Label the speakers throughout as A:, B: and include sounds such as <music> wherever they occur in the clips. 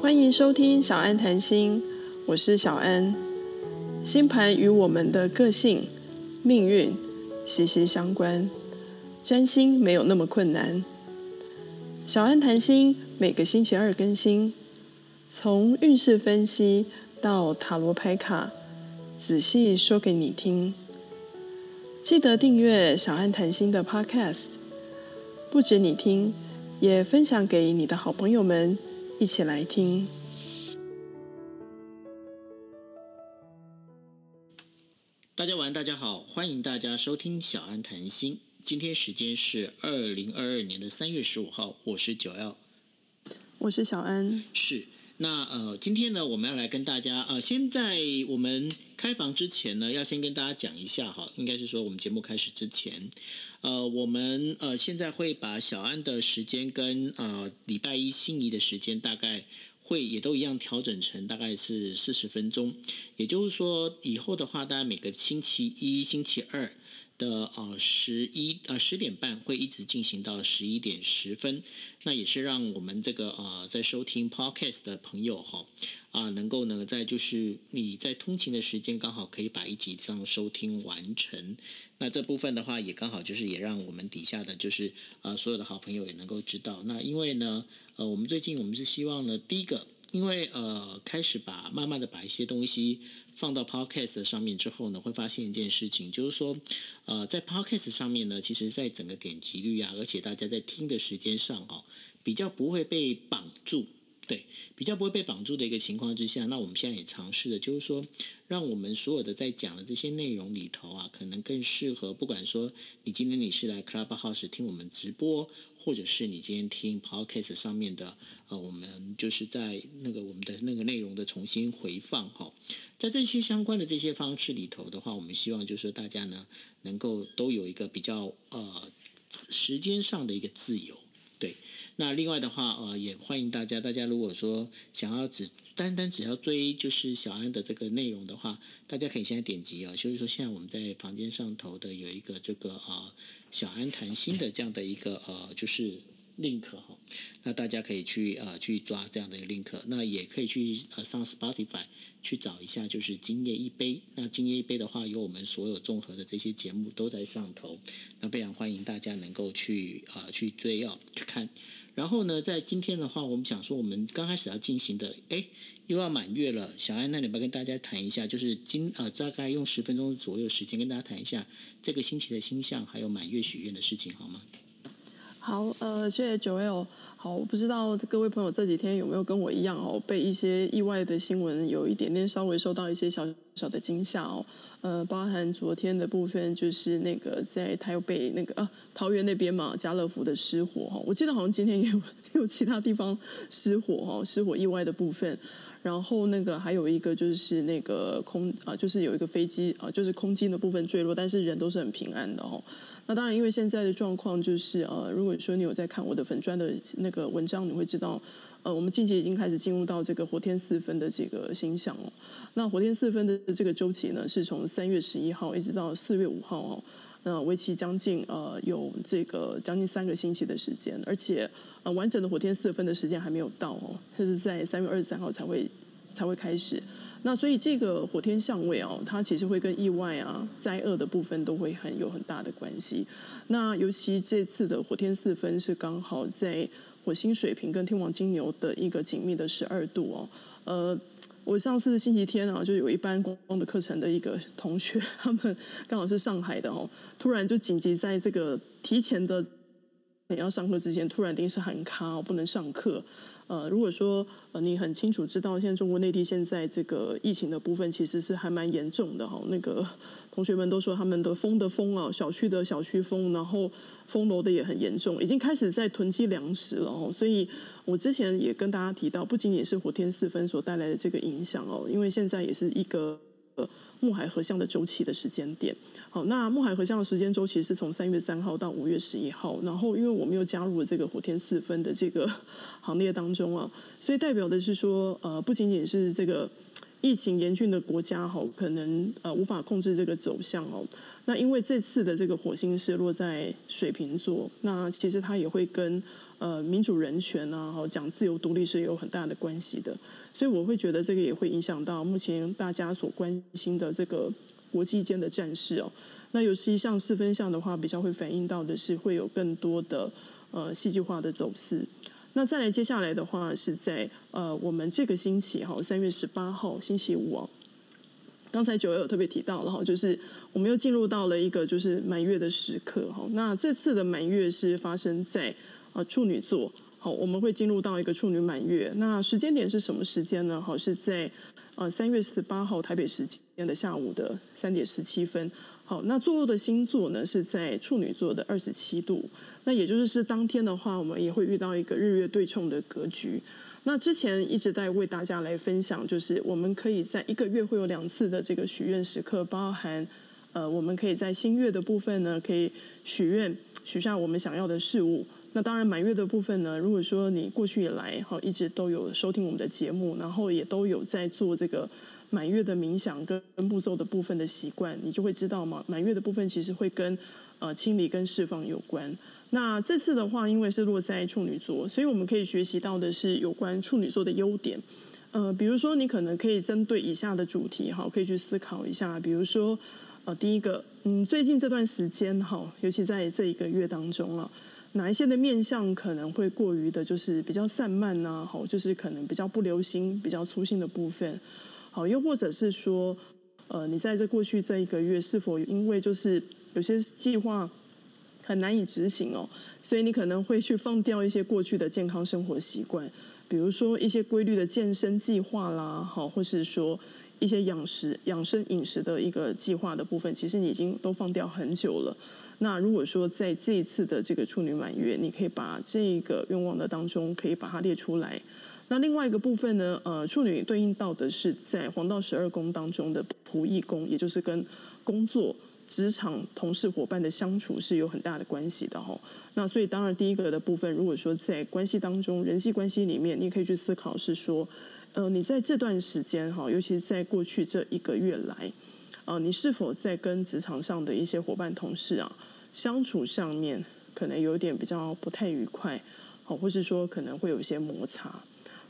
A: 欢迎收听小安谈心，我是小安。星盘与我们的个性、命运息息相关，占星没有那么困难。小安谈心每个星期二更新，从运势分析到塔罗牌卡，仔细说给你听。记得订阅小安谈心的 Podcast，不止你听，也分享给你的好朋友们一起来听。
B: 大家晚，大家好，欢迎大家收听小安谈心。今天时间是二零二二年的三月十五号，我是九 L，
A: 我是小安。
B: 是那呃，今天呢，我们要来跟大家呃，先在我们开房之前呢，要先跟大家讲一下哈，应该是说我们节目开始之前，呃，我们呃现在会把小安的时间跟呃礼拜一心仪的时间大概。会也都一样调整成大概是四十分钟，也就是说以后的话，大概每个星期一、星期二的呃十一呃十点半会一直进行到十一点十分，那也是让我们这个呃在收听 podcast 的朋友哈啊能够呢在就是你在通勤的时间刚好可以把一集这样收听完成，那这部分的话也刚好就是也让我们底下的就是呃所有的好朋友也能够知道，那因为呢。呃，我们最近我们是希望呢，第一个，因为呃，开始把慢慢的把一些东西放到 Podcast 上面之后呢，会发现一件事情，就是说，呃，在 Podcast 上面呢，其实在整个点击率啊，而且大家在听的时间上哦，比较不会被绑住。对，比较不会被绑住的一个情况之下，那我们现在也尝试的，就是说，让我们所有的在讲的这些内容里头啊，可能更适合，不管说你今天你是来 Clubhouse 听我们直播，或者是你今天听 Podcast 上面的，呃，我们就是在那个我们的那个内容的重新回放哈，在这些相关的这些方式里头的话，我们希望就是大家呢，能够都有一个比较呃时间上的一个自由。那另外的话，呃，也欢迎大家。大家如果说想要只单单只要追就是小安的这个内容的话，大家可以现在点击啊，就是说现在我们在房间上头的有一个这个呃小安谈心的这样的一个呃就是 link 哈，那大家可以去呃去抓这样的一个 link，那也可以去呃上 Spotify 去找一下，就是今夜一杯。那今夜一杯的话，有我们所有综合的这些节目都在上头，那非常欢迎大家能够去呃去追哦去看。然后呢，在今天的话，我们想说，我们刚开始要进行的，哎，又要满月了。小安，那你要跟大家谈一下，就是今呃，大概用十分钟左右时间跟大家谈一下这个星期的星象，还有满月许愿的事情，好吗？
A: 好，呃，谢谢九 L。好，我不知道各位朋友这几天有没有跟我一样哦，被一些意外的新闻有一点点稍微受到一些小小的惊吓哦。呃，包含昨天的部分，就是那个在台北那个啊桃园那边嘛，家乐福的失火哈。我记得好像今天也有 <laughs> 有其他地方失火哈，失火意外的部分。然后那个还有一个就是那个空啊，就是有一个飞机啊，就是空机的部分坠落，但是人都是很平安的哦。那当然，因为现在的状况就是呃，如果说你有在看我的粉砖的那个文章，你会知道，呃，我们近期已经开始进入到这个火天四分的这个星象了。那火天四分的这个周期呢，是从三月十一号一直到四月五号哦，那为期将近呃有这个将近三个星期的时间，而且呃完整的火天四分的时间还没有到哦，这是在三月二十三号才会才会开始。那所以这个火天相位哦，它其实会跟意外啊、灾厄的部分都会很有很大的关系。那尤其这次的火天四分是刚好在火星水瓶跟天王金牛的一个紧密的十二度哦。呃，我上次星期天啊，就有一班公共的课程的一个同学，他们刚好是上海的哦，突然就紧急在这个提前的你要上课之前，突然临时喊卡哦，不能上课。呃，如果说呃你很清楚知道，现在中国内地现在这个疫情的部分其实是还蛮严重的哈。那个同学们都说他们的封的封啊，小区的小区封，然后封楼的也很严重，已经开始在囤积粮食了哦。所以我之前也跟大家提到，不仅仅是火天四分所带来的这个影响哦，因为现在也是一个。呃，木海合相的周期的时间点，好，那木海合相的时间周期是从三月三号到五月十一号，然后因为我们又加入了这个火天四分的这个 <laughs> 行列当中啊，所以代表的是说，呃，不仅仅是这个疫情严峻的国家哈，可能呃无法控制这个走向哦，那因为这次的这个火星是落在水瓶座，那其实它也会跟。呃民主人权啊，好讲自由独立是有很大的关系的。所以我会觉得这个也会影响到目前大家所关心的这个国际间的战事哦。那尤其像四分项的话，比较会反映到的是会有更多的呃戏剧化的走势。那再来接下来的话，是在呃我们这个星期哈，三月十八号星期五哦。刚才九月有特别提到了哈，就是我们又进入到了一个就是满月的时刻哈。那这次的满月是发生在呃处女座。好，我们会进入到一个处女满月。那时间点是什么时间呢？好，是在呃三月十八号台北时间的下午的三点十七分。好，那坐落的星座呢是在处女座的二十七度。那也就是是当天的话，我们也会遇到一个日月对冲的格局。那之前一直在为大家来分享，就是我们可以在一个月会有两次的这个许愿时刻，包含呃，我们可以在新月的部分呢，可以许愿许下我们想要的事物。那当然，满月的部分呢，如果说你过去以来哈一直都有收听我们的节目，然后也都有在做这个满月的冥想跟步骤的部分的习惯，你就会知道嘛，满月的部分其实会跟呃清理跟释放有关。那这次的话，因为是落在处女座，所以我们可以学习到的是有关处女座的优点。呃，比如说你可能可以针对以下的主题哈，可以去思考一下。比如说呃，第一个，嗯，最近这段时间哈，尤其在这一个月当中啊。哪一些的面相可能会过于的，就是比较散漫呐，好，就是可能比较不留心、比较粗心的部分，好，又或者是说，呃，你在这过去这一个月，是否因为就是有些计划很难以执行哦，所以你可能会去放掉一些过去的健康生活习惯，比如说一些规律的健身计划啦，好，或是说一些养食、养生饮食的一个计划的部分，其实你已经都放掉很久了。那如果说在这一次的这个处女满月，你可以把这个愿望的当中可以把它列出来。那另外一个部分呢，呃，处女对应到的是在黄道十二宫当中的仆役宫，也就是跟工作、职场、同事、伙伴的相处是有很大的关系的哈。那所以当然第一个的部分，如果说在关系当中，人际关系里面，你可以去思考是说，呃，你在这段时间哈，尤其是在过去这一个月来，呃，你是否在跟职场上的一些伙伴、同事啊？相处上面可能有点比较不太愉快，好，或是说可能会有一些摩擦。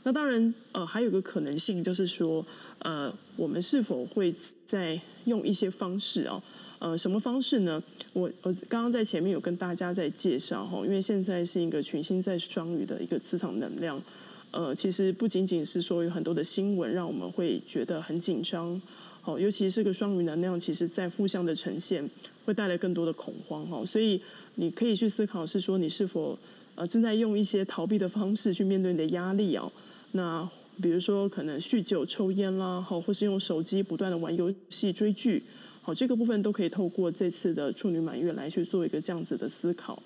A: 那当然，呃，还有个可能性就是说，呃，我们是否会在用一些方式哦，呃，什么方式呢？我我刚刚在前面有跟大家在介绍哈，因为现在是一个群星在双鱼的一个磁场能量，呃，其实不仅仅是说有很多的新闻让我们会觉得很紧张。好，尤其是个双鱼能量，其实在负向的呈现会带来更多的恐慌哈，所以你可以去思考是说你是否呃正在用一些逃避的方式去面对你的压力哦。那比如说可能酗酒、抽烟啦，好，或是用手机不断的玩游戏、追剧，好，这个部分都可以透过这次的处女满月来去做一个这样子的思考。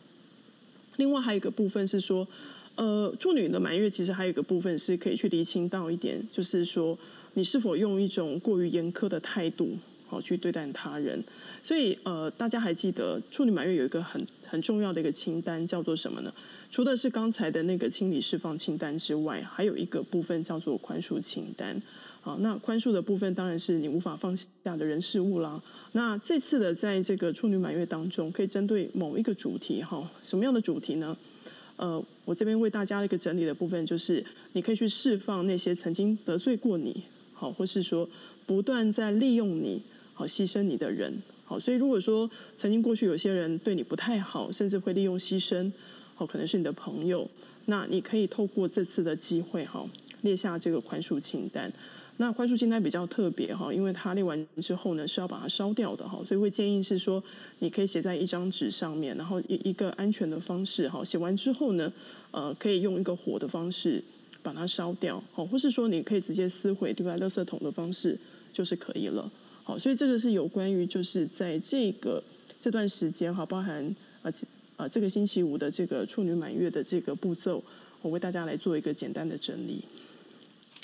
A: 另外还有一个部分是说，呃，处女的满月其实还有一个部分是可以去厘清到一点，就是说。你是否用一种过于严苛的态度，好去对待他人？所以，呃，大家还记得处女满月有一个很很重要的一个清单，叫做什么呢？除了是刚才的那个清理释放清单之外，还有一个部分叫做宽恕清单。好，那宽恕的部分当然是你无法放下的人事物啦。那这次的在这个处女满月当中，可以针对某一个主题，哈，什么样的主题呢？呃，我这边为大家一个整理的部分，就是你可以去释放那些曾经得罪过你。好，或是说不断在利用你，好牺牲你的人，好，所以如果说曾经过去有些人对你不太好，甚至会利用牺牲，好，可能是你的朋友，那你可以透过这次的机会，哈，列下这个宽恕清单。那宽恕清单比较特别，哈，因为它列完之后呢是要把它烧掉的，哈，所以会建议是说你可以写在一张纸上面，然后一一个安全的方式，哈，写完之后呢，呃，可以用一个火的方式。把它烧掉，好，或是说你可以直接撕毁对吧垃圾桶的方式，就是可以了，好，所以这个是有关于就是在这个这段时间哈，包含呃呃这个星期五的这个处女满月的这个步骤，我为大家来做一个简单的整理。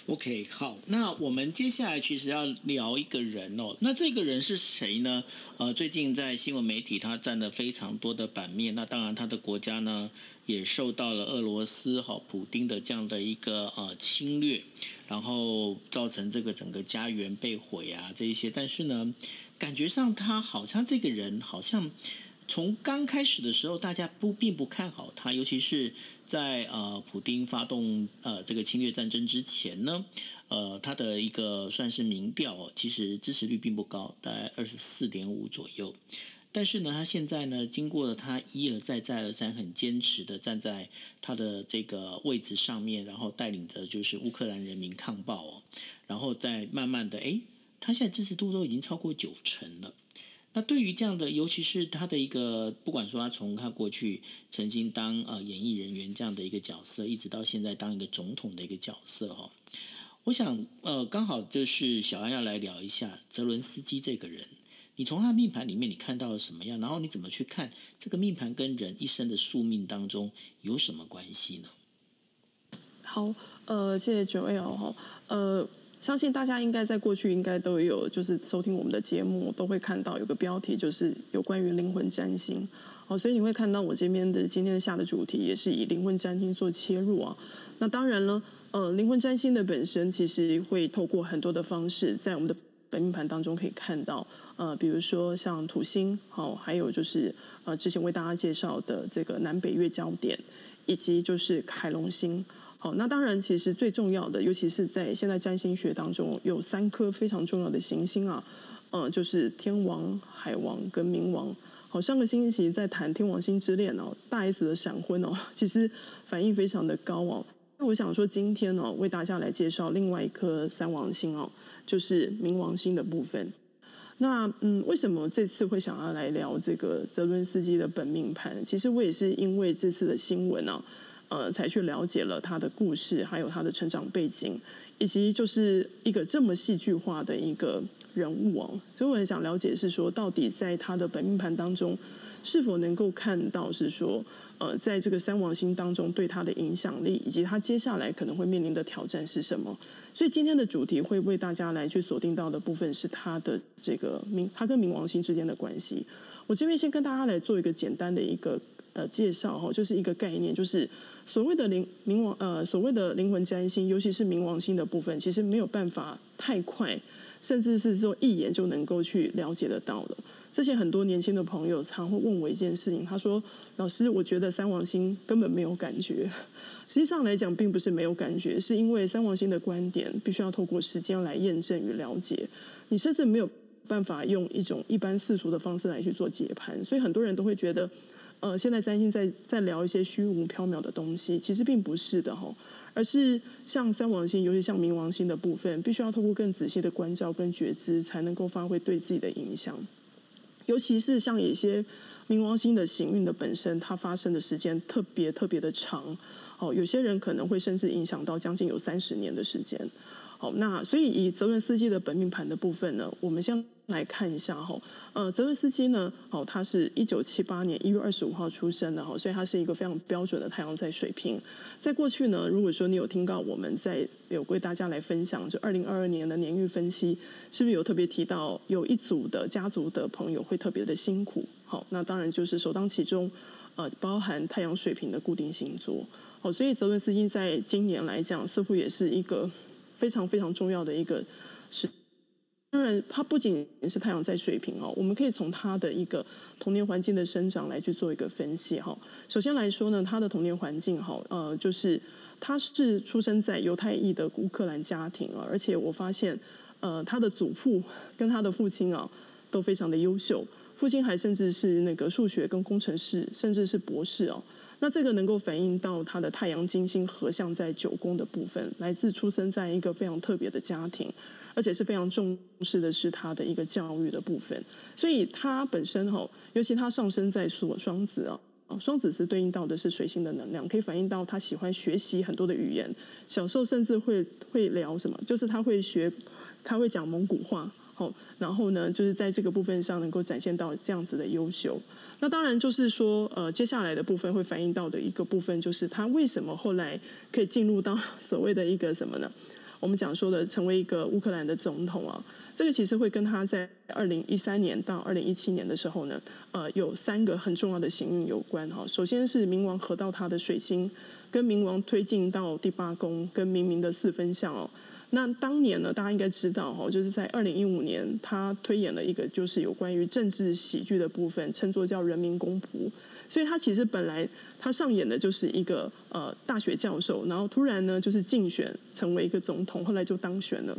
B: OK，好，那我们接下来其实要聊一个人哦，那这个人是谁呢？呃，最近在新闻媒体他占了非常多的版面，那当然他的国家呢。也受到了俄罗斯哈普丁的这样的一个呃侵略，然后造成这个整个家园被毁啊这一些，但是呢，感觉上他好像这个人好像从刚开始的时候大家不并不看好他，尤其是在呃普丁发动呃这个侵略战争之前呢，呃他的一个算是民调，其实支持率并不高，大概二十四点五左右。但是呢，他现在呢，经过了他一而再再而三很坚持的站在他的这个位置上面，然后带领着就是乌克兰人民抗暴哦，然后再慢慢的，哎，他现在支持度都已经超过九成了。那对于这样的，尤其是他的一个，不管说他从他过去曾经当呃演艺人员这样的一个角色，一直到现在当一个总统的一个角色哈，我想呃，刚好就是小安要来聊一下泽伦斯基这个人。你从他命盘里面你看到了什么样？然后你怎么去看这个命盘跟人一生的宿命当中有什么关系呢？
A: 好，呃，谢谢九 L 哈，呃，相信大家应该在过去应该都有就是收听我们的节目，都会看到有个标题就是有关于灵魂占星，好，所以你会看到我这边的今天下的主题也是以灵魂占星做切入啊。那当然了，呃，灵魂占星的本身其实会透过很多的方式在我们的。本命盘当中可以看到，呃，比如说像土星，好，还有就是呃，之前为大家介绍的这个南北月焦点，以及就是凯龙星，好，那当然其实最重要的，尤其是在现在占星学当中，有三颗非常重要的行星啊，呃，就是天王、海王跟冥王。好，上个星期在谈天王星之恋哦，大 S 的闪婚哦，<laughs> 其实反应非常的高哦。那我想说，今天呢，为大家来介绍另外一颗三王星哦。就是冥王星的部分。那嗯，为什么这次会想要来聊这个泽伦斯基的本命盘？其实我也是因为这次的新闻啊，呃，才去了解了他的故事，还有他的成长背景，以及就是一个这么戏剧化的一个人物哦。所以我很想了解是说，到底在他的本命盘当中，是否能够看到是说，呃，在这个三王星当中对他的影响力，以及他接下来可能会面临的挑战是什么？所以今天的主题会为大家来去锁定到的部分是他的这个冥，他跟冥王星之间的关系。我这边先跟大家来做一个简单的一个呃介绍哈，就是一个概念，就是所谓的灵冥王呃所谓的灵魂占星，尤其是冥王星的部分，其实没有办法太快，甚至是说一眼就能够去了解得到的。之前很多年轻的朋友常会问我一件事情，他说：“老师，我觉得三王星根本没有感觉。”实际上来讲，并不是没有感觉，是因为三王星的观点必须要透过时间来验证与了解。你甚至没有办法用一种一般世俗的方式来去做解盘，所以很多人都会觉得，呃，现在占星在在聊一些虚无缥缈的东西，其实并不是的哈，而是像三王星，尤其像冥王星的部分，必须要透过更仔细的关照跟觉知，才能够发挥对自己的影响。尤其是像一些冥王星的行运的本身，它发生的时间特别特别的长，哦，有些人可能会甚至影响到将近有三十年的时间。好，那所以以泽伦斯基的本命盘的部分呢，我们先来看一下哈。呃，泽伦斯基呢，哦，他是一九七八年一月二十五号出生的哈，所以他是一个非常标准的太阳在水平。在过去呢，如果说你有听到我们在有为大家来分享，就二零二二年的年运分析，是不是有特别提到有一组的家族的朋友会特别的辛苦？好，那当然就是首当其冲，呃，包含太阳水平的固定星座。哦，所以泽伦斯基在今年来讲，似乎也是一个。非常非常重要的一个是，当然，他不仅是太阳在水平哦，我们可以从他的一个童年环境的生长来去做一个分析哈。首先来说呢，他的童年环境哈，呃，就是他是出生在犹太裔的乌克兰家庭啊，而且我发现，呃，他的祖父跟他的父亲啊都非常的优秀，父亲还甚至是那个数学跟工程师，甚至是博士哦。那这个能够反映到他的太阳金星合相在九宫的部分，来自出生在一个非常特别的家庭，而且是非常重视的是他的一个教育的部分。所以他本身哈，尤其他上升在所双子啊，双子是对应到的是水星的能量，可以反映到他喜欢学习很多的语言，小时候甚至会会聊什么，就是他会学，他会讲蒙古话。好，然后呢，就是在这个部分上能够展现到这样子的优秀。那当然就是说，呃，接下来的部分会反映到的一个部分，就是他为什么后来可以进入到 <laughs> 所谓的一个什么呢？我们讲说的成为一个乌克兰的总统啊，这个其实会跟他在二零一三年到二零一七年的时候呢，呃，有三个很重要的行运有关哈。首先是冥王合到他的水星，跟冥王推进到第八宫，跟冥冥的四分相哦。那当年呢，大家应该知道哈，就是在二零一五年，他推演了一个就是有关于政治喜剧的部分，称作叫《人民公仆》。所以他其实本来他上演的就是一个呃大学教授，然后突然呢就是竞选成为一个总统，后来就当选了。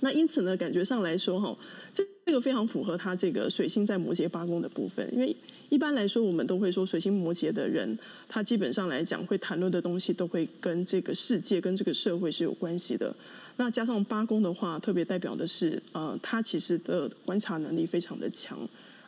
A: 那因此呢，感觉上来说哈，这这个非常符合他这个水星在摩羯八宫的部分，因为一般来说我们都会说水星摩羯的人，他基本上来讲会谈论的东西都会跟这个世界跟这个社会是有关系的。那加上八宫的话，特别代表的是呃，他其实的观察能力非常的强，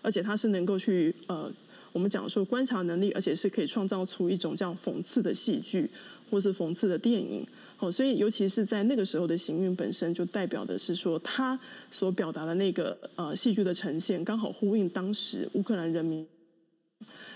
A: 而且他是能够去呃。我们讲说观察能力，而且是可以创造出一种叫讽刺的戏剧，或是讽刺的电影。好，所以尤其是在那个时候的行运本身，就代表的是说他所表达的那个呃戏剧的呈现，刚好呼应当时乌克兰人民，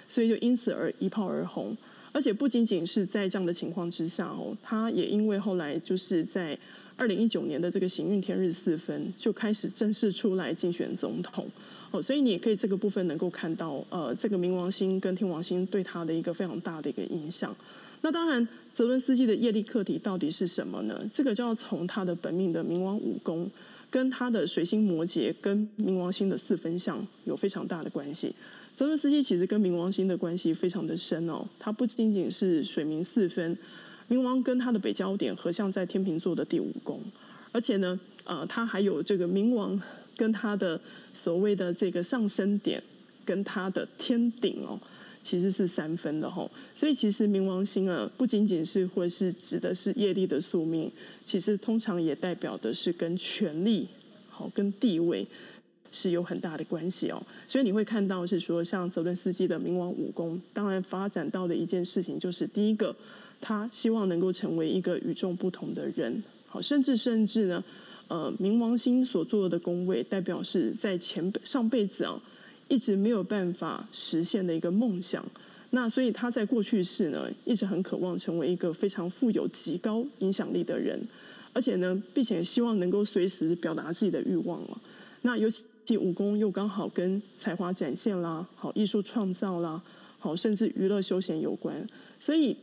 A: 所以就因此而一炮而红。而且不仅仅是在这样的情况之下哦，他也因为后来就是在二零一九年的这个行运天日四分，就开始正式出来竞选总统。哦，所以你也可以这个部分能够看到，呃，这个冥王星跟天王星对他的一个非常大的一个影响。那当然，泽伦斯基的业力课题到底是什么呢？这个就要从他的本命的冥王五宫，跟他的水星摩羯跟冥王星的四分相有非常大的关系。泽伦斯基其实跟冥王星的关系非常的深哦，他不仅仅是水冥四分，冥王跟他的北焦点合相在天秤座的第五宫，而且呢，呃，他还有这个冥王。跟他的所谓的这个上升点，跟他的天顶哦，其实是三分的吼。所以其实冥王星啊，不仅仅是或是指的是业力的宿命，其实通常也代表的是跟权力好跟地位是有很大的关系哦。所以你会看到是说，像泽伦斯基的冥王武功，当然发展到的一件事情就是第一个，他希望能够成为一个与众不同的人，好，甚至甚至呢。呃，冥王星所做的宫位，代表是在前上辈子啊，一直没有办法实现的一个梦想。那所以他在过去世呢，一直很渴望成为一个非常富有极高影响力的人，而且呢，并且希望能够随时表达自己的欲望了。那尤其武功又刚好跟才华展现啦，好艺术创造啦，好甚至娱乐休闲有关，所以。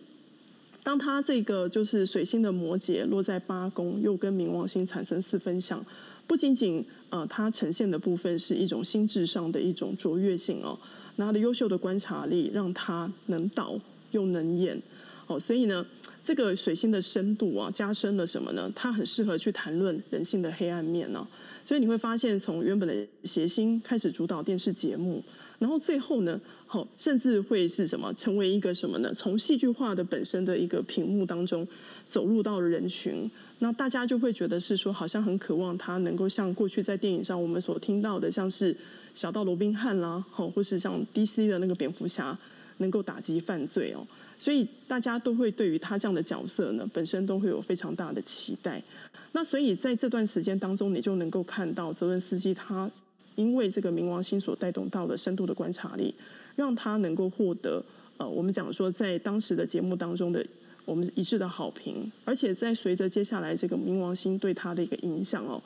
A: 当他这个就是水星的摩羯落在八宫，又跟冥王星产生四分相，不仅仅呃，它呈现的部分是一种心智上的一种卓越性哦，那他的优秀的观察力让他能导又能演哦，所以呢，这个水星的深度啊，加深了什么呢？它很适合去谈论人性的黑暗面呢。所以你会发现，从原本的谐星开始主导电视节目，然后最后呢，好，甚至会是什么，成为一个什么呢？从戏剧化的本身的一个屏幕当中走入到人群，那大家就会觉得是说，好像很渴望他能够像过去在电影上我们所听到的，像是小到罗宾汉啦，好，或是像 DC 的那个蝙蝠侠，能够打击犯罪哦。所以大家都会对于他这样的角色呢，本身都会有非常大的期待。那所以在这段时间当中，你就能够看到泽伦斯基他因为这个冥王星所带动到的深度的观察力，让他能够获得呃，我们讲说在当时的节目当中的我们一致的好评。而且在随着接下来这个冥王星对他的一个影响哦，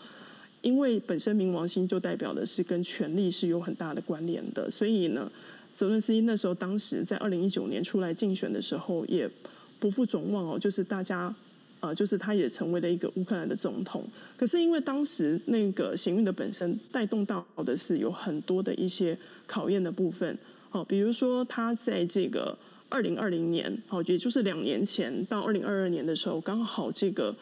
A: 因为本身冥王星就代表的是跟权力是有很大的关联的，所以呢。泽伦斯基那时候，当时在二零一九年出来竞选的时候，也不负众望哦，就是大家，呃，就是他也成为了一个乌克兰的总统。可是因为当时那个行运的本身带动到的是有很多的一些考验的部分，哦，比如说他在这个二零二零年，哦，也就是两年前到二零二二年的时候，刚好这个。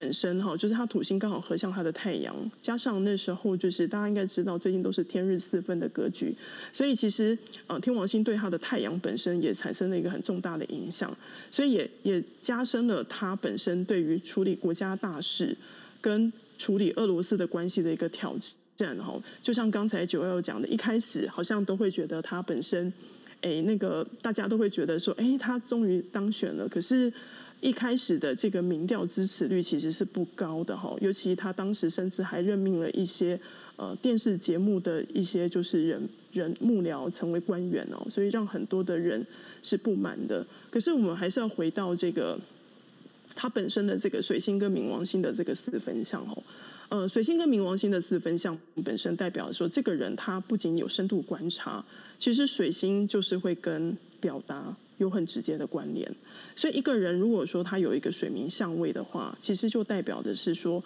A: 本身哈，就是他土星刚好合向他的太阳，加上那时候就是大家应该知道，最近都是天日四分的格局，所以其实呃天王星对他的太阳本身也产生了一个很重大的影响，所以也也加深了他本身对于处理国家大事跟处理俄罗斯的关系的一个挑战哈。就像刚才九幺讲的，一开始好像都会觉得他本身，哎，那个大家都会觉得说，哎，他终于当选了，可是。一开始的这个民调支持率其实是不高的哈，尤其他当时甚至还任命了一些呃电视节目的一些就是人人幕僚成为官员哦，所以让很多的人是不满的。可是我们还是要回到这个他本身的这个水星跟冥王星的这个四分相哦，呃，水星跟冥王星的四分相本身代表说，这个人他不仅有深度观察，其实水星就是会跟表达。有很直接的关联，所以一个人如果说他有一个水明相位的话，其实就代表的是说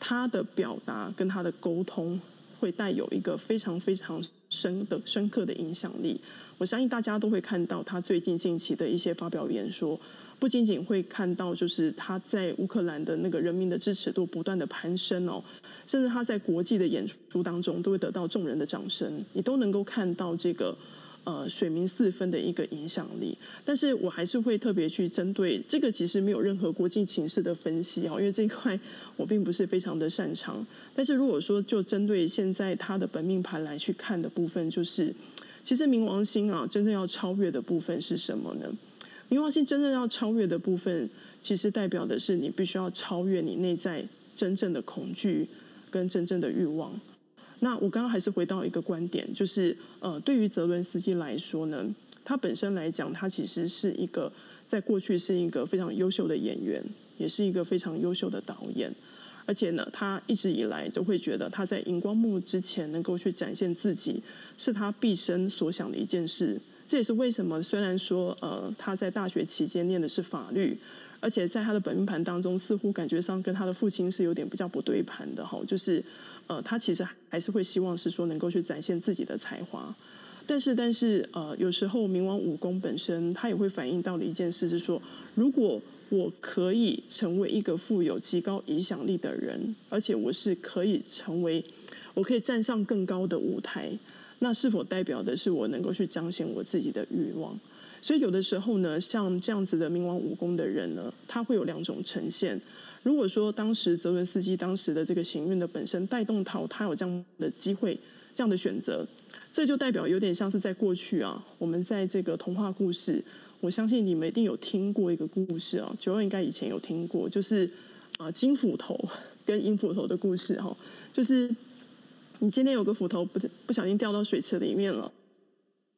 A: 他的表达跟他的沟通会带有一个非常非常深的深刻的影响力。我相信大家都会看到他最近近期的一些发表演说，不仅仅会看到就是他在乌克兰的那个人民的支持度不断的攀升哦，甚至他在国际的演出当中都会得到众人的掌声，你都能够看到这个。呃，水明四分的一个影响力，但是我还是会特别去针对这个，其实没有任何国际情势的分析哦，因为这一块我并不是非常的擅长。但是如果说就针对现在他的本命盘来去看的部分，就是其实冥王星啊，真正要超越的部分是什么呢？冥王星真正要超越的部分，其实代表的是你必须要超越你内在真正的恐惧跟真正的欲望。那我刚刚还是回到一个观点，就是呃，对于泽伦斯基来说呢，他本身来讲，他其实是一个在过去是一个非常优秀的演员，也是一个非常优秀的导演，而且呢，他一直以来都会觉得他在荧光幕之前能够去展现自己，是他毕生所想的一件事。这也是为什么，虽然说呃，他在大学期间念的是法律，而且在他的本命盘当中，似乎感觉上跟他的父亲是有点比较不对盘的哈，就是。呃，他其实还是会希望是说能够去展现自己的才华，但是但是呃，有时候冥王武功本身，它也会反映到的一件事是说，如果我可以成为一个富有极高影响力的人，而且我是可以成为，我可以站上更高的舞台，那是否代表的是我能够去彰显我自己的欲望？所以有的时候呢，像这样子的冥王武功的人呢，他会有两种呈现。如果说当时泽伦斯基当时的这个行运的本身带动他，他有这样的机会、这样的选择，这就代表有点像是在过去啊，我们在这个童话故事，我相信你们一定有听过一个故事啊，九二应该以前有听过，就是啊金斧头跟银斧头的故事哈，就是你今天有个斧头不不小心掉到水池里面了，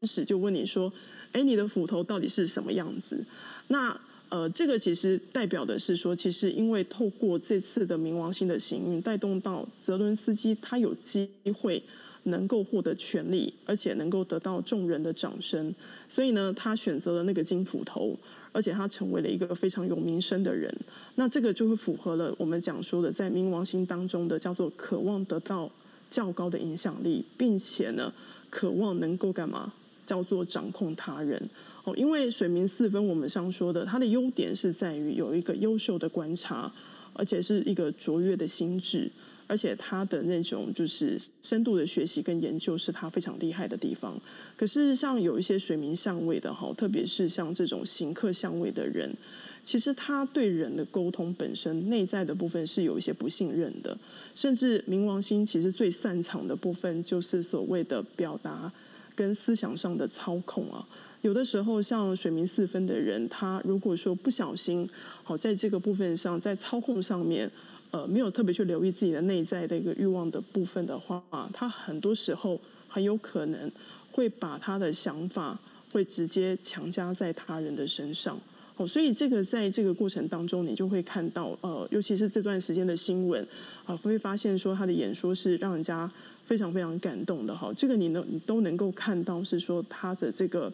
A: 天使就问你说，哎，你的斧头到底是什么样子？那呃，这个其实代表的是说，其实因为透过这次的冥王星的行运，带动到泽伦斯基，他有机会能够获得权力，而且能够得到众人的掌声，所以呢，他选择了那个金斧头，而且他成为了一个非常有名声的人。那这个就会符合了我们讲说的，在冥王星当中的叫做渴望得到较高的影响力，并且呢，渴望能够干嘛？叫做掌控他人。哦，因为水明四分，我们上说的，它的优点是在于有一个优秀的观察，而且是一个卓越的心智，而且他的那种就是深度的学习跟研究是他非常厉害的地方。可是像有一些水明相位的哈，特别是像这种行客相位的人，其实他对人的沟通本身内在的部分是有一些不信任的，甚至冥王星其实最擅长的部分就是所谓的表达跟思想上的操控啊。有的时候，像水明四分的人，他如果说不小心，好在这个部分上，在操控上面，呃，没有特别去留意自己的内在的一个欲望的部分的话，他很多时候很有可能会把他的想法会直接强加在他人的身上。哦，所以这个在这个过程当中，你就会看到，呃，尤其是这段时间的新闻，啊，会发现说他的演说是让人家非常非常感动的。哈，这个你能你都能够看到，是说他的这个。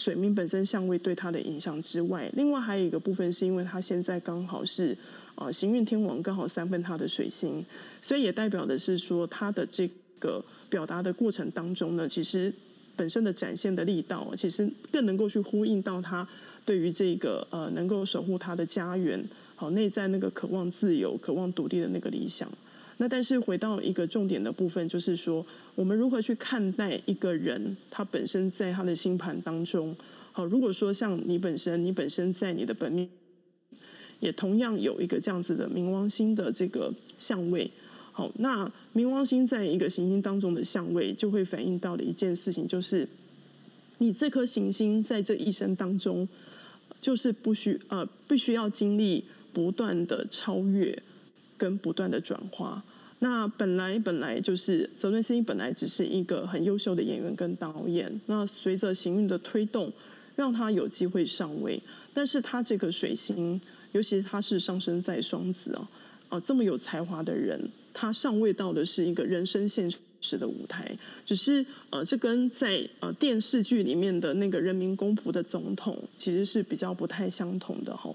A: 水命本身相位对他的影响之外，另外还有一个部分是因为他现在刚好是啊行运天王刚好三分他的水星，所以也代表的是说他的这个表达的过程当中呢，其实本身的展现的力道，其实更能够去呼应到他对于这个呃能够守护他的家园，好内在那个渴望自由、渴望独立的那个理想。那但是回到一个重点的部分，就是说我们如何去看待一个人，他本身在他的星盘当中，好，如果说像你本身，你本身在你的本命也同样有一个这样子的冥王星的这个相位，好，那冥王星在一个行星当中的相位，就会反映到的一件事情，就是你这颗行星在这一生当中，就是不需呃，必须要经历不断的超越跟不断的转化。那本来本来就是泽伦斯基本来只是一个很优秀的演员跟导演。那随着行运的推动，让他有机会上位。但是他这个水星，尤其是他是上升在双子啊，啊这么有才华的人，他上位到的是一个人生现实的舞台。只是呃，这跟在呃电视剧里面的那个人民公仆的总统，其实是比较不太相同的哈。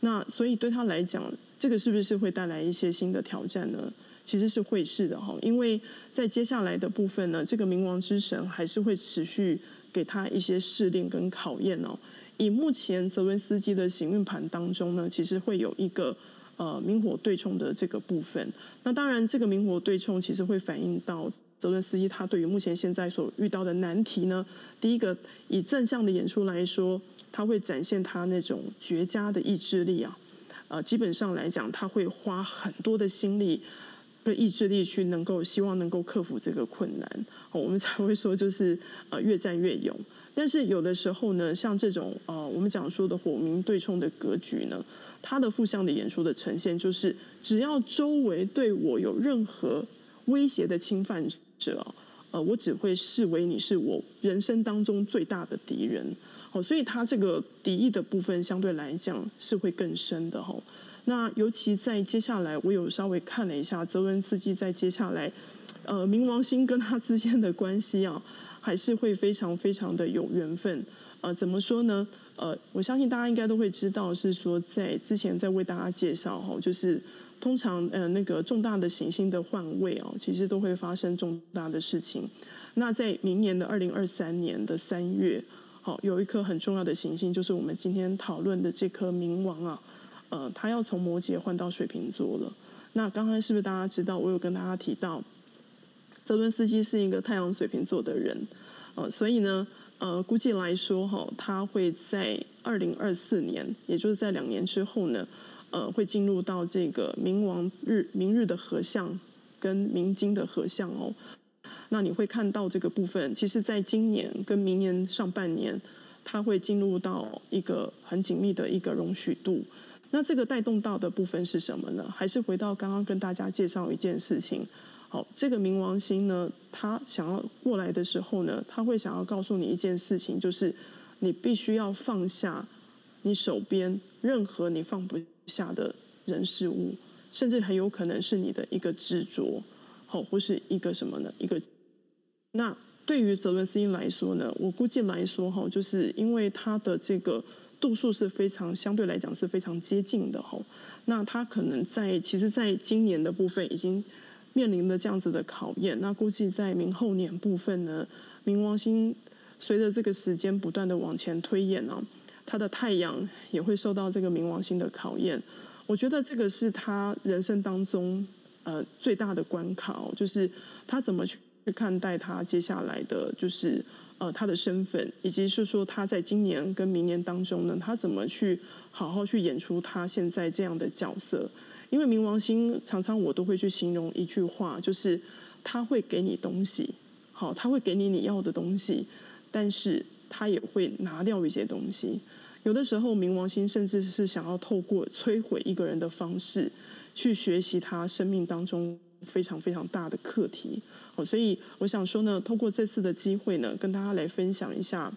A: 那所以对他来讲，这个是不是会带来一些新的挑战呢？其实是会是的哈，因为在接下来的部分呢，这个冥王之神还是会持续给他一些试炼跟考验哦。以目前泽伦斯基的行运盘当中呢，其实会有一个呃明火对冲的这个部分。那当然，这个明火对冲其实会反映到泽伦斯基他对于目前现在所遇到的难题呢。第一个，以正向的演出来说，他会展现他那种绝佳的意志力啊。呃，基本上来讲，他会花很多的心力跟意志力去能够希望能够克服这个困难，我们才会说就是呃越战越勇。但是有的时候呢，像这种呃我们讲说的火明对冲的格局呢，它的负向的演出的呈现就是，只要周围对我有任何威胁的侵犯者，呃，我只会视为你是我人生当中最大的敌人。哦，所以他这个敌意的部分相对来讲是会更深的哈。那尤其在接下来，我有稍微看了一下泽文斯基在接下来，呃，冥王星跟他之间的关系啊，还是会非常非常的有缘分。呃，怎么说呢？呃，我相信大家应该都会知道，是说在之前在为大家介绍哈，就是通常呃那个重大的行星的换位哦，其实都会发生重大的事情。那在明年的二零二三年的三月。好，有一颗很重要的行星，就是我们今天讨论的这颗冥王啊，呃，它要从摩羯换到水瓶座了。那刚刚是不是大家知道？我有跟大家提到，泽伦斯基是一个太阳水瓶座的人，呃，所以呢，呃，估计来说哈，他会在二零二四年，也就是在两年之后呢，呃，会进入到这个冥王日明日的合相跟冥金的合相哦。那你会看到这个部分，其实在今年跟明年上半年，它会进入到一个很紧密的一个容许度。那这个带动到的部分是什么呢？还是回到刚刚跟大家介绍一件事情。好，这个冥王星呢，它想要过来的时候呢，它会想要告诉你一件事情，就是你必须要放下你手边任何你放不下的人事物，甚至很有可能是你的一个执着，好，或是一个什么呢？一个。那对于泽伦斯基来说呢，我估计来说哈，就是因为他的这个度数是非常相对来讲是非常接近的哈。那他可能在其实在今年的部分已经面临了这样子的考验。那估计在明后年部分呢，冥王星随着这个时间不断的往前推演呢，他的太阳也会受到这个冥王星的考验。我觉得这个是他人生当中呃最大的关卡，就是他怎么去。去看待他接下来的就是呃他的身份，以及是说他在今年跟明年当中呢，他怎么去好好去演出他现在这样的角色？因为冥王星常常我都会去形容一句话，就是他会给你东西，好，他会给你你要的东西，但是他也会拿掉一些东西。有的时候冥王星甚至是想要透过摧毁一个人的方式，去学习他生命当中。非常非常大的课题，哦，所以我想说呢，通过这次的机会呢，跟大家来分享一下，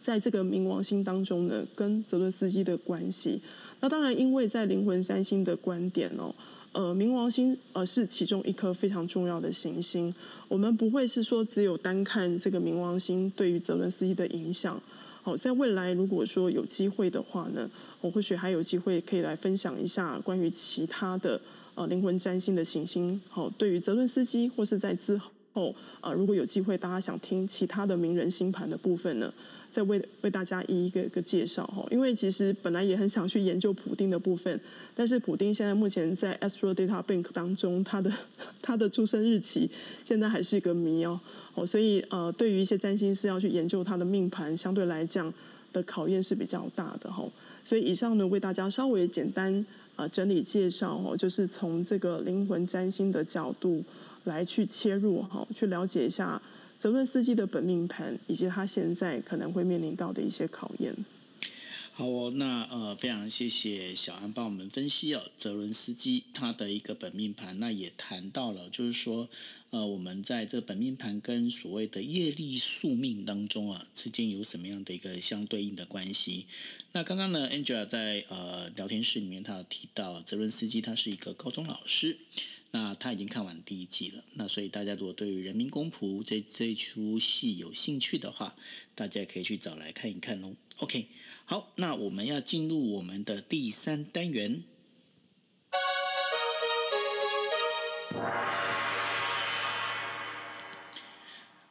A: 在这个冥王星当中呢，跟泽伦斯基的关系。那当然，因为在灵魂三星的观点哦，呃，冥王星呃是其中一颗非常重要的行星。我们不会是说只有单看这个冥王星对于泽伦斯基的影响。好，在未来如果说有机会的话呢，我或许还有机会可以来分享一下关于其他的。呃，灵魂占星的行星，好，对于泽伦斯基或是在之后，呃，如果有机会，大家想听其他的名人星盘的部分呢，再为为大家一一个一个介绍哈。因为其实本来也很想去研究普丁的部分，但是普丁现在目前在 Astro Data Bank 当中，他的他的出生日期现在还是一个谜哦。哦，所以呃，对于一些占星师要去研究他的命盘，相对来讲的考验是比较大的哈。所以以上呢，为大家稍微简单。啊，整理介绍哦，就是从这个灵魂占星的角度来去切入哈，去了解一下泽伦斯基的本命盘，以及他现在可能会面临到的一些考验。
B: 好哦，那呃，非常谢谢小安帮我们分析哦，泽伦斯基他的一个本命盘，那也谈到了，就是说。呃，我们在这本命盘跟所谓的业力宿命当中啊，之间有什么样的一个相对应的关系？那刚刚呢，Angela 在呃聊天室里面，他有提到泽伦斯基他是一个高中老师，那他已经看完第一季了。那所以大家如果对于人民公仆这这出戏有兴趣的话，大家可以去找来看一看哦。OK，好，那我们要进入我们的第三单元。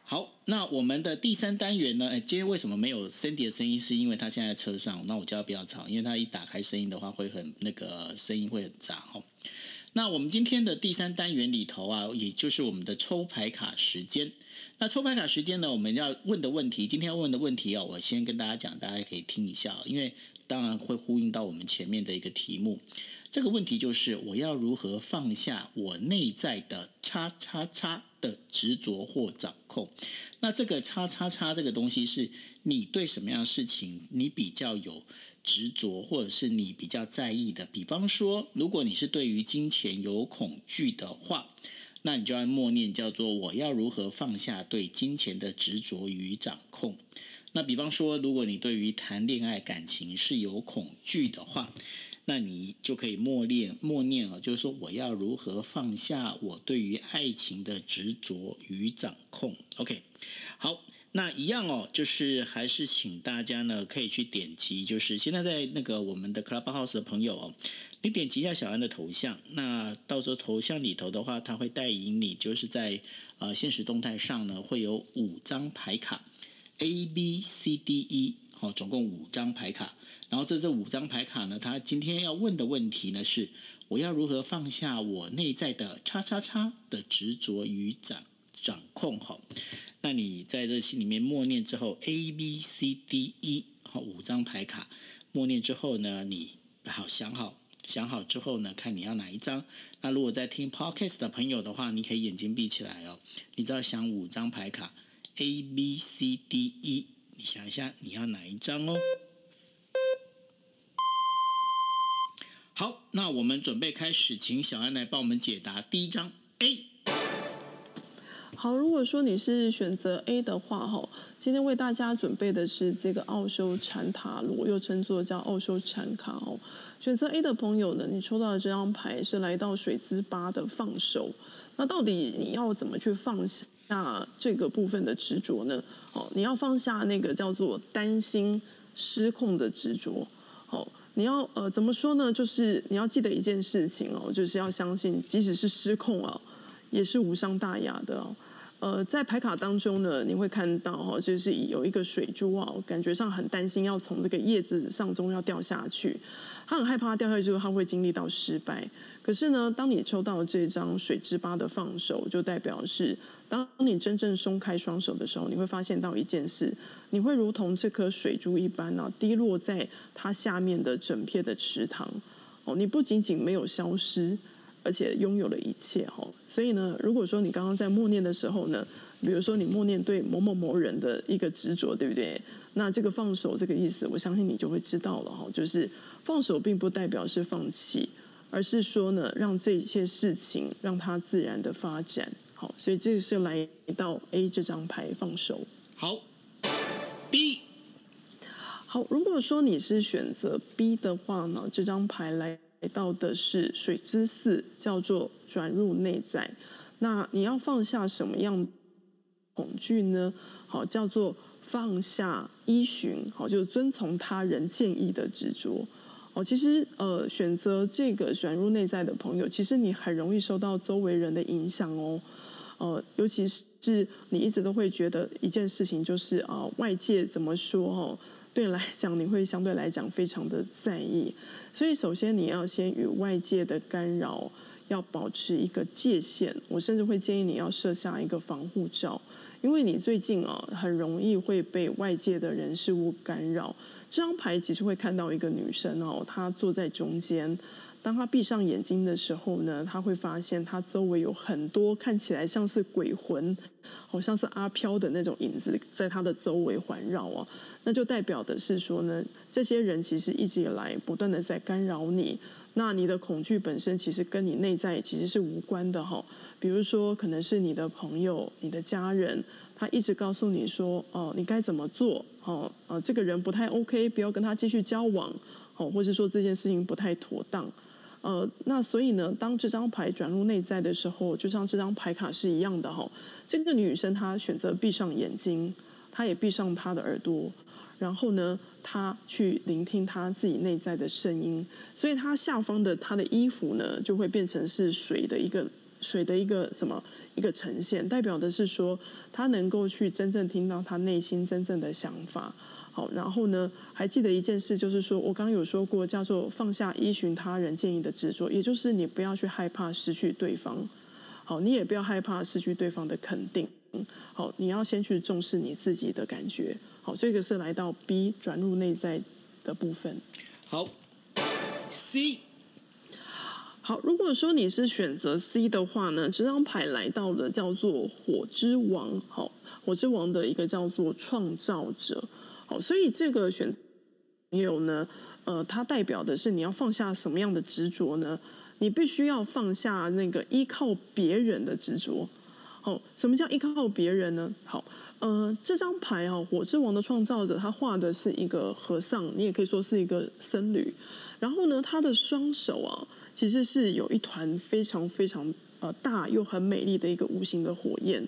B: 好，那我们的第三单元呢？哎，今天为什么没有 Cindy 的声音？是因为他现在在车上，那我就要不要吵，因为他一打开声音的话，会很那个声音会很杂哦。那我们今天的第三单元里头啊，也就是我们的抽牌卡时间。那抽牌卡时间呢，我们要问的问题，今天要问的问题哦，我先跟大家讲，大家可以听一下，因为当然会呼应到我们前面的一个题目。这个问题就是我要如何放下我内在的叉叉叉的执着或掌控？那这个叉叉叉这个东西是你对什么样的事情你比较有执着，或者是你比较在意的？比方说，如果你是对于金钱有恐惧的话，那你就要默念叫做我要如何放下对金钱的执着与掌控。那比方说，如果你对于谈恋爱感情是有恐惧的话。那你就可以默念默念哦，就是说我要如何放下我对于爱情的执着与掌控。OK，好，那一样哦，就是还是请大家呢可以去点击，就是现在在那个我们的 Clubhouse 的朋友哦，你点击一下小安的头像，那到时候头像里头的话，他会带引你，就是在呃现实动态上呢会有五张牌卡，A B C D E，好，总共五张牌卡。然后这这五张牌卡呢，他今天要问的问题呢是：我要如何放下我内在的叉叉叉的执着与掌掌控？哈，那你在这心里面默念之后，A B C D E，好五张牌卡，默念之后呢，你好想好想好之后呢，看你要哪一张。那如果在听 Podcast 的朋友的话，你可以眼睛闭起来哦，你只要想五张牌卡 A B C D E，你想一下你要哪一张哦。好，那我们准备开始，请小安来帮我们解答第一张 A。
A: 好，如果说你是选择 A 的话，哈，今天为大家准备的是这个奥修禅塔罗，又称作叫奥修禅卡哦。选择 A 的朋友呢，你抽到的这张牌是来到水之八的放手。那到底你要怎么去放下这个部分的执着呢？哦，你要放下那个叫做担心失控的执着，哦。你要呃怎么说呢？就是你要记得一件事情哦，就是要相信，即使是失控啊，也是无伤大雅的哦。呃，在牌卡当中呢，你会看到哈，就是有一个水珠啊，感觉上很担心要从这个叶子上中要掉下去，他很害怕掉下去之后他会经历到失败。可是呢，当你抽到这张水之八的放手，就代表是当你真正松开双手的时候，你会发现到一件事，你会如同这颗水珠一般呢，滴落在它下面的整片的池塘。哦，你不仅仅没有消失。而且拥有了一切哦，所以呢，如果说你刚刚在默念的时候呢，比如说你默念对某某某人的一个执着，对不对？那这个放手这个意思，我相信你就会知道了哈。就是放手并不代表是放弃，而是说呢，让这一切事情让它自然的发展。好，所以这个是来到 A 这张牌放手。
B: 好，B。
A: 好，如果说你是选择 B 的话呢，这张牌来。来到的是水之四，叫做转入内在。那你要放下什么样恐惧呢？好，叫做放下依循，好，就遵从他人建议的执着。哦，其实呃，选择这个转入内在的朋友，其实你很容易受到周围人的影响哦。呃，尤其是你一直都会觉得一件事情，就是啊，外界怎么说哦。对你来讲，你会相对来讲非常的在意，所以首先你要先与外界的干扰要保持一个界限。我甚至会建议你要设下一个防护罩，因为你最近啊很容易会被外界的人事物干扰。这张牌其实会看到一个女生哦，她坐在中间。当他闭上眼睛的时候呢，他会发现他周围有很多看起来像是鬼魂，好像是阿飘的那种影子在他的周围环绕哦。那就代表的是说呢，这些人其实一直以来不断的在干扰你。那你的恐惧本身其实跟你内在其实是无关的哈。比如说，可能是你的朋友、你的家人，他一直告诉你说：“哦，你该怎么做？哦，呃，这个人不太 OK，不要跟他继续交往。”哦，或是说这件事情不太妥当。呃，那所以呢，当这张牌转入内在的时候，就像这张牌卡是一样的哈。这个女生她选择闭上眼睛，她也闭上她的耳朵，然后呢，她去聆听她自己内在的声音。所以她下方的她的衣服呢，就会变成是水的一个水的一个什么一个呈现，代表的是说她能够去真正听到她内心真正的想法。好，然后呢，还记得一件事，就是说我刚刚有说过，叫做放下依循他人建议的执着，也就是你不要去害怕失去对方。好，你也不要害怕失去对方的肯定。好，你要先去重视你自己的感觉。好，这个是来到 B 转入内在的部分。
B: 好，C。
A: 好，如果说你是选择 C 的话呢，这张牌来到了叫做火之王。好，火之王的一个叫做创造者。好，所以这个选有呢，呃，它代表的是你要放下什么样的执着呢？你必须要放下那个依靠别人的执着。好，什么叫依靠别人呢？好，呃，这张牌啊，火之王的创造者，他画的是一个和尚，你也可以说是一个僧侣。然后呢，他的双手啊，其实是有一团非常非常呃大又很美丽的一个无形的火焰。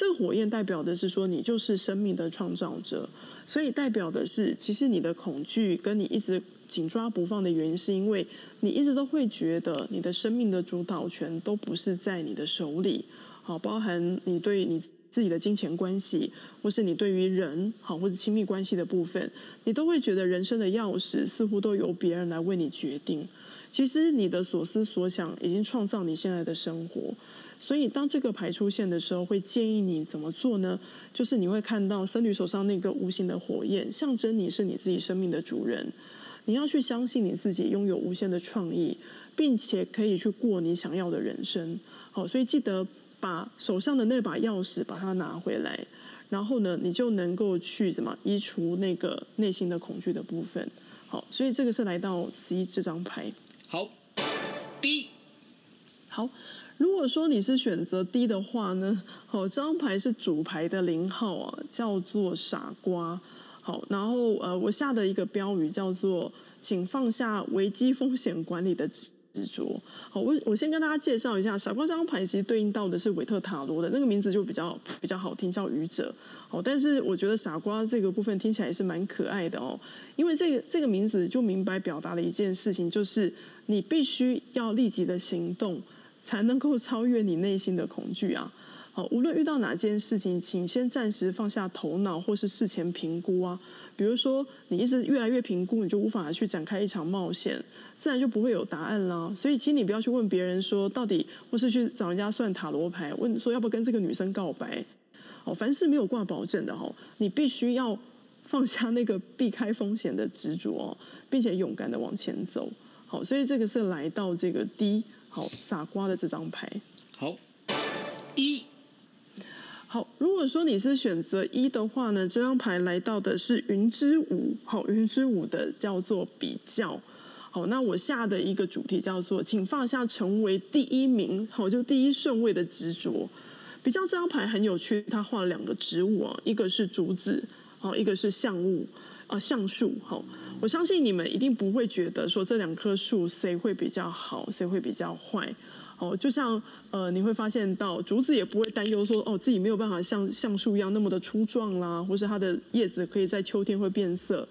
A: 这个火焰代表的是说，你就是生命的创造者，所以代表的是，其实你的恐惧跟你一直紧抓不放的原因，是因为你一直都会觉得你的生命的主导权都不是在你的手里。好，包含你对你自己的金钱关系，或是你对于人好或者亲密关系的部分，你都会觉得人生的钥匙似乎都由别人来为你决定。其实你的所思所想已经创造你现在的生活。所以，当这个牌出现的时候，会建议你怎么做呢？就是你会看到僧侣手上那个无形的火焰，象征你是你自己生命的主人。你要去相信你自己拥有无限的创意，并且可以去过你想要的人生。好，所以记得把手上的那把钥匙把它拿回来，然后呢，你就能够去什么移除那个内心的恐惧的部分。好，所以这个是来到 C 这张牌。
B: 好
A: 好。如果说你是选择 D 的话呢，好，这张牌是主牌的零号啊，叫做傻瓜。好，然后呃，我下的一个标语叫做“请放下危机风险管理的执着”。好，我我先跟大家介绍一下，傻瓜这张牌其实对应到的是韦特塔罗的那个名字就比较比较好听，叫愚者。好，但是我觉得傻瓜这个部分听起来也是蛮可爱的哦，因为这个这个名字就明白表达了一件事情，就是你必须要立即的行动。才能够超越你内心的恐惧啊！好，无论遇到哪件事情，请先暂时放下头脑或是事前评估啊。比如说，你一直越来越评估，你就无法去展开一场冒险，自然就不会有答案啦。所以，请你不要去问别人说到底，或是去找人家算塔罗牌，问说要不要跟这个女生告白。哦，凡事没有挂保证的哦，你必须要放下那个避开风险的执着，并且勇敢的往前走。好，所以这个是来到这个低。好，傻瓜的这张牌。
B: 好，一。
A: 好，如果说你是选择一的话呢，这张牌来到的是云之舞。好，云之舞的叫做比较。好，那我下的一个主题叫做，请放下成为第一名，好，就第一顺位的执着。比较这张牌很有趣，它画了两个植物啊，一个是竹子，好，一个是橡物啊，橡树，好。我相信你们一定不会觉得说这两棵树谁会比较好，谁会比较坏。哦，就像呃，你会发现到竹子也不会担忧说哦自己没有办法像橡树一样那么的粗壮啦，或是它的叶子可以在秋天会变色。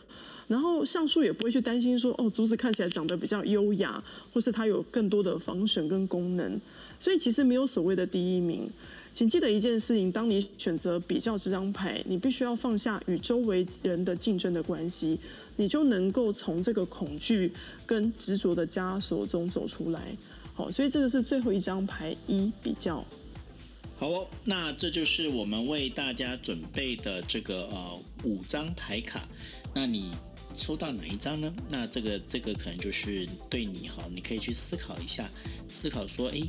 A: 然后橡树也不会去担心说哦竹子看起来长得比较优雅，或是它有更多的防损跟功能。所以其实没有所谓的第一名。请记得一件事情：当你选择比较这张牌，你必须要放下与周围人的竞争的关系，你就能够从这个恐惧跟执着的枷锁中走出来。好，所以这个是最后一张牌一比较。
B: 好哦，那这就是我们为大家准备的这个呃五张牌卡。那你抽到哪一张呢？那这个这个可能就是对你哈，你可以去思考一下，思考说，哎。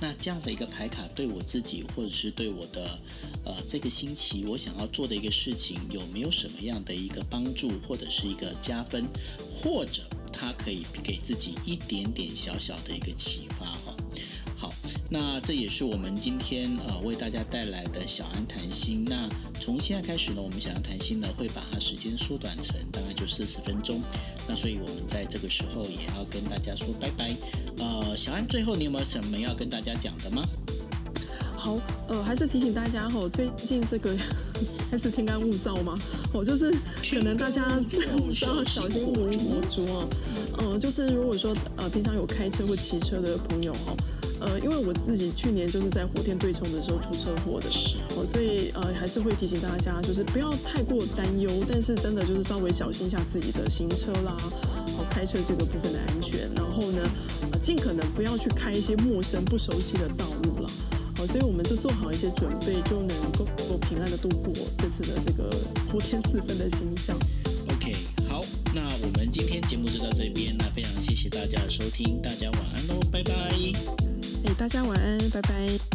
B: 那这样的一个牌卡对我自己，或者是对我的，呃，这个星期我想要做的一个事情，有没有什么样的一个帮助，或者是一个加分，或者它可以给自己一点点小小的一个启发哈。好，那这也是我们今天呃为大家带来的小安谈心。那从现在开始呢，我们小安谈心呢会把它时间缩短成就四十分钟。那所以我们在这个时候也要跟大家说拜拜。呃，小安，最后你有没有什么要跟大家讲的吗？
A: 好，呃，还是提醒大家哈，最近这个 <laughs> 还是天干物燥嘛，哦，就是可能大家 <laughs> 都要小心火烛啊，嗯，就是如果说呃平常有开车或骑车的朋友哈。呃，因为我自己去年就是在火天对冲的时候出车祸的，哦，所以呃还是会提醒大家，就是不要太过担忧，但是真的就是稍微小心一下自己的行车啦，哦，开车这个部分的安全，然后呢，呃，尽可能不要去开一些陌生不熟悉的道路了，好，所以我们就做好一些准备，就能够够平安的度过这次的这个火天四分的星象。
B: OK，好，那我们今天节目就到这边，那非常谢谢大家的收听，大家晚安喽，
A: 大家晚安，拜拜。